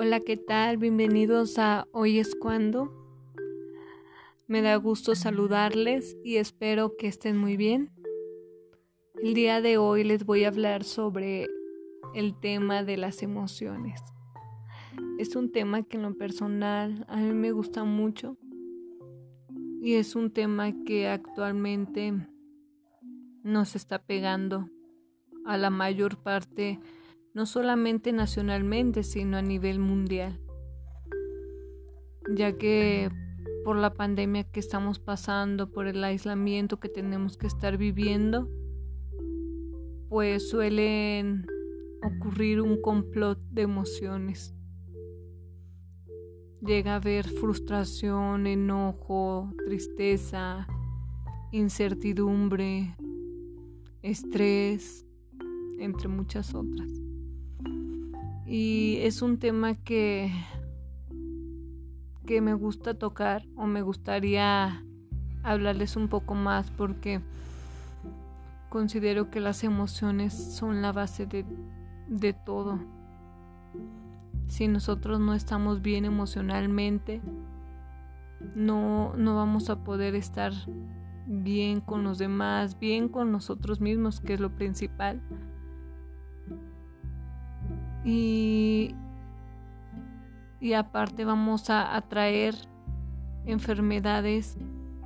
Hola, ¿qué tal? Bienvenidos a Hoy es cuando. Me da gusto saludarles y espero que estén muy bien. El día de hoy les voy a hablar sobre el tema de las emociones. Es un tema que en lo personal a mí me gusta mucho y es un tema que actualmente nos está pegando a la mayor parte no solamente nacionalmente, sino a nivel mundial, ya que por la pandemia que estamos pasando, por el aislamiento que tenemos que estar viviendo, pues suelen ocurrir un complot de emociones. Llega a haber frustración, enojo, tristeza, incertidumbre, estrés, entre muchas otras. Y es un tema que, que me gusta tocar o me gustaría hablarles un poco más porque considero que las emociones son la base de, de todo. Si nosotros no estamos bien emocionalmente, no, no vamos a poder estar bien con los demás, bien con nosotros mismos, que es lo principal. Y, y aparte vamos a atraer enfermedades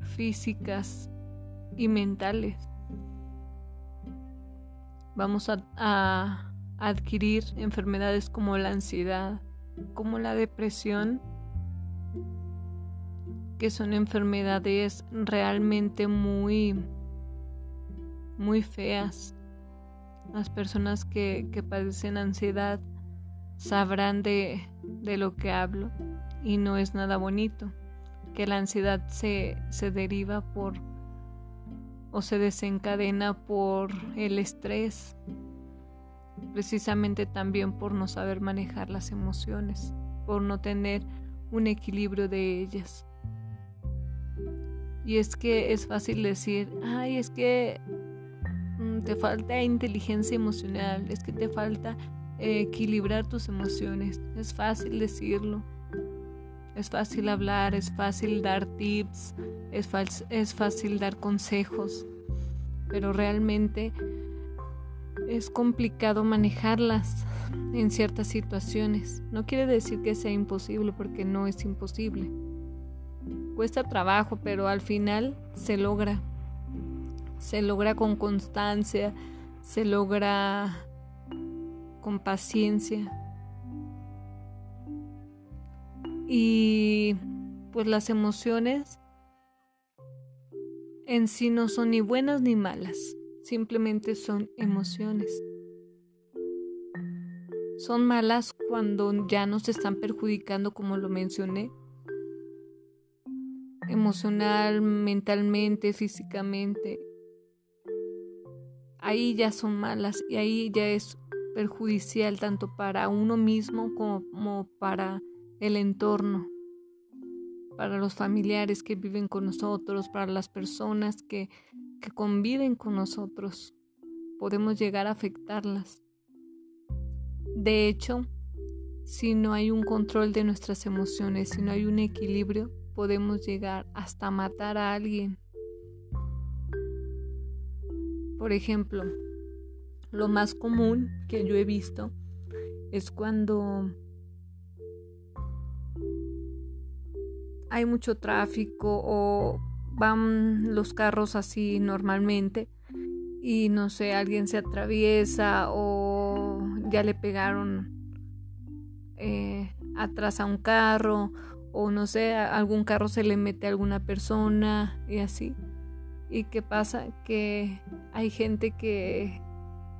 físicas y mentales. Vamos a, a adquirir enfermedades como la ansiedad, como la depresión, que son enfermedades realmente muy, muy feas las personas que, padecen ansiedad sabrán de, de, lo que hablo y no es nada bonito, que la ansiedad se, se deriva por o se desencadena por el estrés, precisamente también por no saber manejar las emociones, por no tener un equilibrio de ellas. Y es que es fácil decir, ay, es que te falta inteligencia emocional, es que te falta eh, equilibrar tus emociones. Es fácil decirlo, es fácil hablar, es fácil dar tips, es, es fácil dar consejos, pero realmente es complicado manejarlas en ciertas situaciones. No quiere decir que sea imposible porque no es imposible. Cuesta trabajo, pero al final se logra se logra con constancia, se logra con paciencia. Y pues las emociones en sí no son ni buenas ni malas, simplemente son emociones. Son malas cuando ya nos están perjudicando, como lo mencioné, emocional, mentalmente, físicamente, ahí ya son malas y ahí ya es perjudicial tanto para uno mismo como para el entorno, para los familiares que viven con nosotros, para las personas que, conviven con nosotros. Podemos llegar a afectarlas. De hecho, si no hay un control de nuestras emociones, si no hay un equilibrio, podemos llegar hasta matar a alguien por ejemplo, lo más común que yo he visto es cuando hay mucho tráfico o van los carros así normalmente y no sé, alguien se atraviesa o ya le pegaron eh, atrás a un carro o no sé, algún carro se le mete a alguna persona y así. ¿Y qué pasa? Que hay gente que,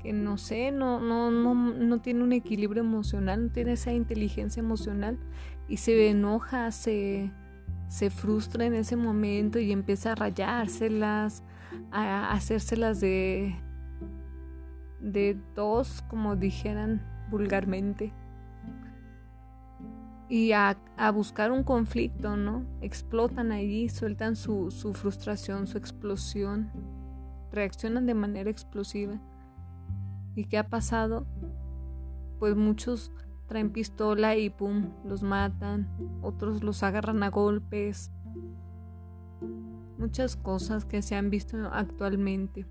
que no sé, no, no, no, no tiene un equilibrio emocional, no tiene esa inteligencia emocional y se enoja, se, se frustra en ese momento y empieza a rayárselas, a hacérselas de, de dos, como dijeran vulgarmente y a, buscar un conflicto, ¿no? Explotan allí, sueltan su, su frustración, su explosión, reaccionan de manera explosiva. ¿Y qué ha pasado? Pues muchos traen pistola y pum, los matan, otros los agarran a golpes. Muchas cosas que se han visto actualmente.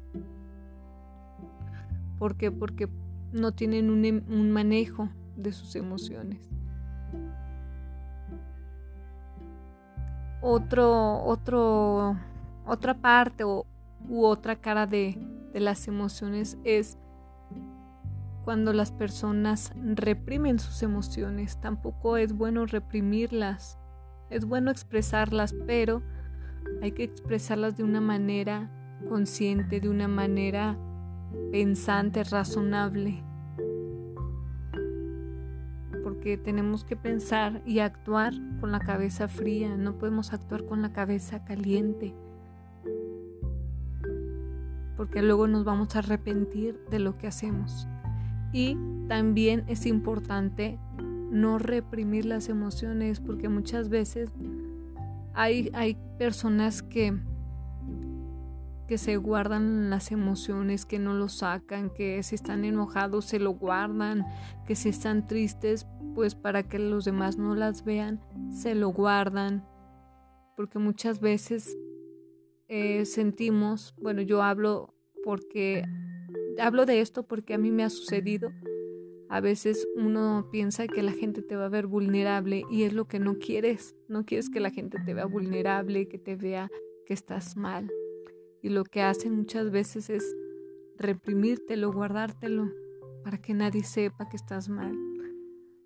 ¿Por qué? Porque no tienen un, em, un manejo de sus emociones. Otro, otro, otra parte o, u otra cara de, de las emociones es cuando las personas reprimen sus emociones. Tampoco es bueno reprimirlas. Es bueno expresarlas, pero hay que expresarlas de una manera consciente, de una manera pensante, razonable. Porque tenemos que pensar y actuar con la cabeza fría, no podemos actuar con la cabeza caliente. Porque luego nos vamos a arrepentir de lo que hacemos. Y también es importante no reprimir las emociones porque muchas veces hay, hay personas que, que se guardan las emociones, que no lo sacan, que si están enojados se lo guardan, que si están tristes, pues para que los demás no las vean, se lo guardan. Porque muchas veces eh, sentimos, bueno, yo hablo porque hablo de esto porque a mí me ha sucedido. A veces uno piensa que la gente te va a ver vulnerable y es lo que no quieres. No quieres que la gente te vea vulnerable, que te vea que estás mal. Y lo que hacen muchas veces es reprimírtelo, guardártelo, para que nadie sepa que estás mal.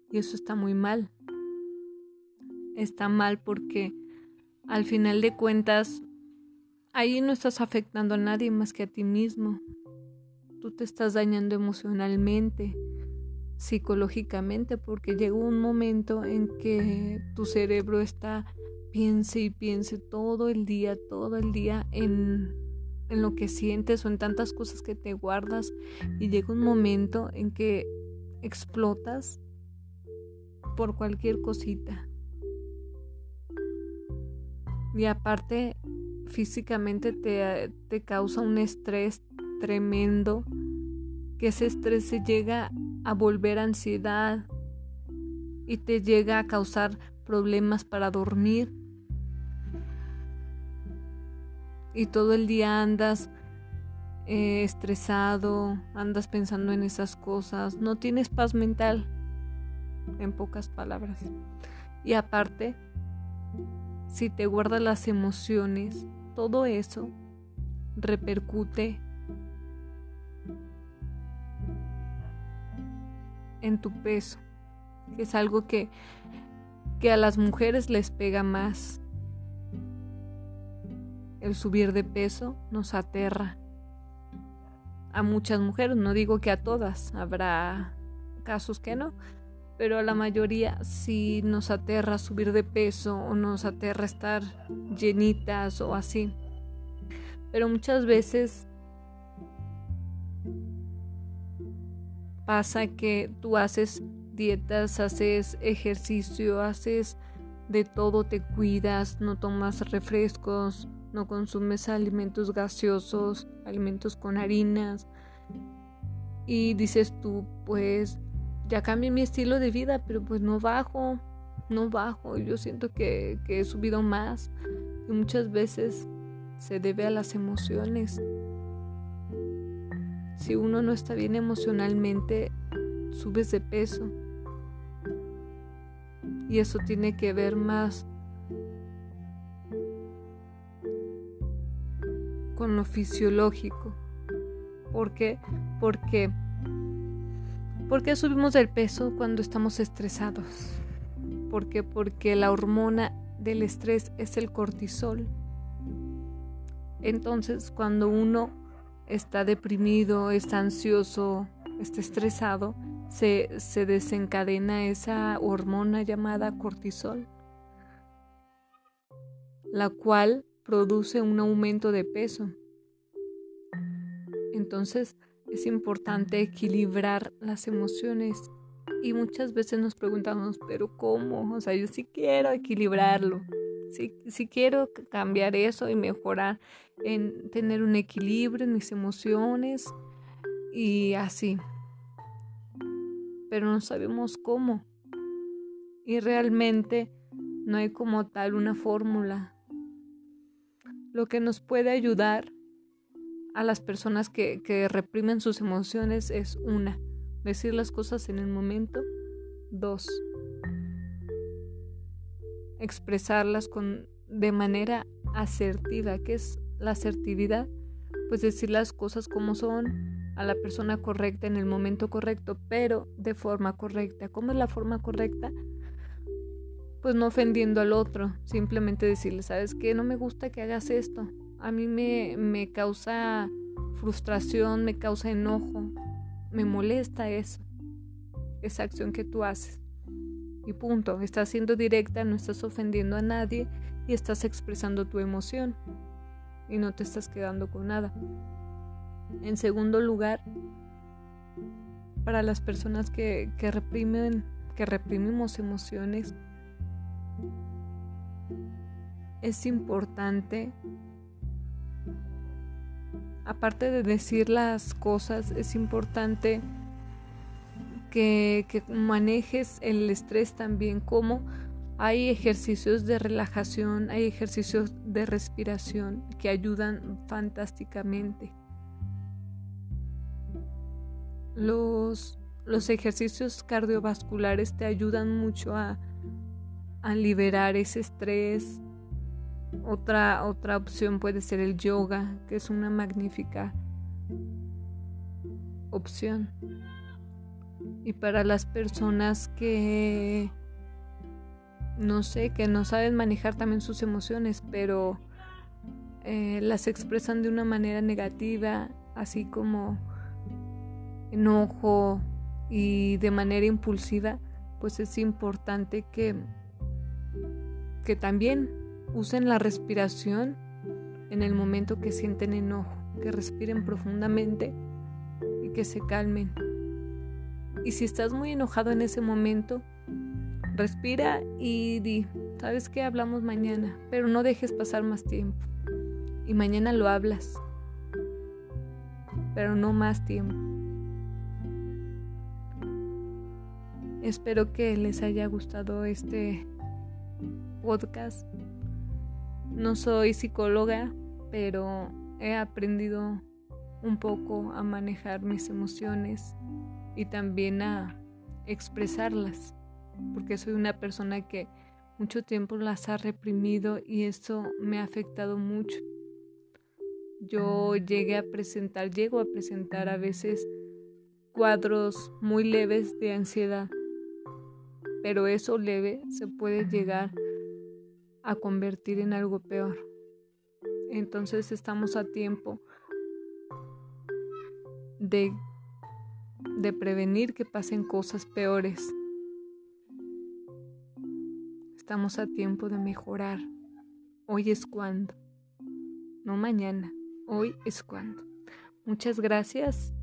Y eso está muy mal. Está mal porque al final de cuentas ahí no estás afectando a nadie más que a ti mismo tú te estás dañando emocionalmente, psicológicamente, porque llega un momento en que tu cerebro está piense y piense todo el día, todo el día en, en lo que sientes o en tantas cosas que te guardas y llega un momento en que explotas por cualquier cosita. Y aparte, físicamente te, te causa un estrés tremendo que ese estrés se llega a volver ansiedad y te llega a causar problemas para dormir. Y todo el día andas eh, estresado, andas pensando en esas cosas, no tienes paz mental, en pocas palabras. Y aparte, si te guardas las emociones, todo eso repercute en tu peso, que es algo que, que a las mujeres les pega más. El subir de peso nos aterra. A muchas mujeres, no digo que a todas, habrá casos que no, pero a la mayoría sí nos aterra subir de peso o nos aterra estar llenitas o así. Pero muchas veces pasa que tú haces dietas, haces ejercicio, haces de todo, te cuidas, no tomas refrescos, no consumes alimentos gaseosos, alimentos con harinas. Y dices tú, pues ya cambié mi estilo de vida, pero pues no bajo, no bajo. Yo siento que, he subido más y muchas veces se debe a las emociones. Si uno no está bien emocionalmente, subes de peso. Y eso tiene que ver más con lo fisiológico. ¿Por qué? Porque ¿Por qué subimos el peso cuando estamos estresados? ¿Por qué? Porque la hormona del estrés es el cortisol. Entonces, cuando uno está deprimido, está ansioso, está estresado, se, se desencadena esa hormona llamada cortisol, la cual produce un aumento de peso. Entonces es importante equilibrar las emociones y muchas veces nos preguntamos, pero ¿cómo? O sea, yo sí quiero equilibrarlo. Si, quiero cambiar eso y mejorar en tener un equilibrio en mis emociones y así. pero no sabemos cómo. Y realmente no hay como tal una fórmula. Lo que nos puede ayudar a las personas que, que reprimen sus emociones es una, decir las cosas en el momento. Dos, expresarlas con, de manera asertiva. ¿Qué es la asertividad? Pues decir las cosas como son a la persona correcta en el momento correcto, pero de forma correcta. ¿Cómo es la forma correcta? Pues no ofendiendo al otro, simplemente decirle, ¿sabes qué? No me gusta que hagas esto. A mí me, me causa frustración, me causa enojo, me molesta eso, esa acción que tú haces. Y punto, estás siendo directa, no estás ofendiendo a nadie y estás expresando tu emoción y no te estás quedando con nada. En segundo lugar, para las personas que, que reprimen, que reprimimos emociones, es importante, aparte de decir las cosas, es importante que, manejes el estrés también, como hay ejercicios de relajación, hay ejercicios de respiración que ayudan fantásticamente. Los, los ejercicios cardiovasculares te ayudan mucho a, a liberar ese estrés. Otra, otra opción puede ser el yoga, que es una magnífica opción. Y para las personas que no sé, que no saben manejar también sus emociones, pero eh, las expresan de una manera negativa, así como enojo y de manera impulsiva, pues es importante que, que también usen la respiración en el momento que sienten enojo, que respiren profundamente y que se calmen. Y si estás muy enojado en ese momento, respira y di, ¿sabes qué? Hablamos mañana, pero no dejes pasar más tiempo. Y mañana lo hablas, pero no más tiempo. Espero que les haya gustado este podcast. No soy psicóloga, pero he aprendido un poco a manejar mis emociones y también a expresarlas, porque soy una persona que mucho tiempo las ha reprimido y eso me ha afectado mucho. Yo llegué a presentar, llego a presentar a veces cuadros muy leves de ansiedad pero eso leve se puede llegar a convertir en algo peor. Entonces estamos a tiempo de, de prevenir que pasen cosas peores. Estamos a tiempo de mejorar. Hoy es cuando. No mañana. Hoy es cuando. Muchas gracias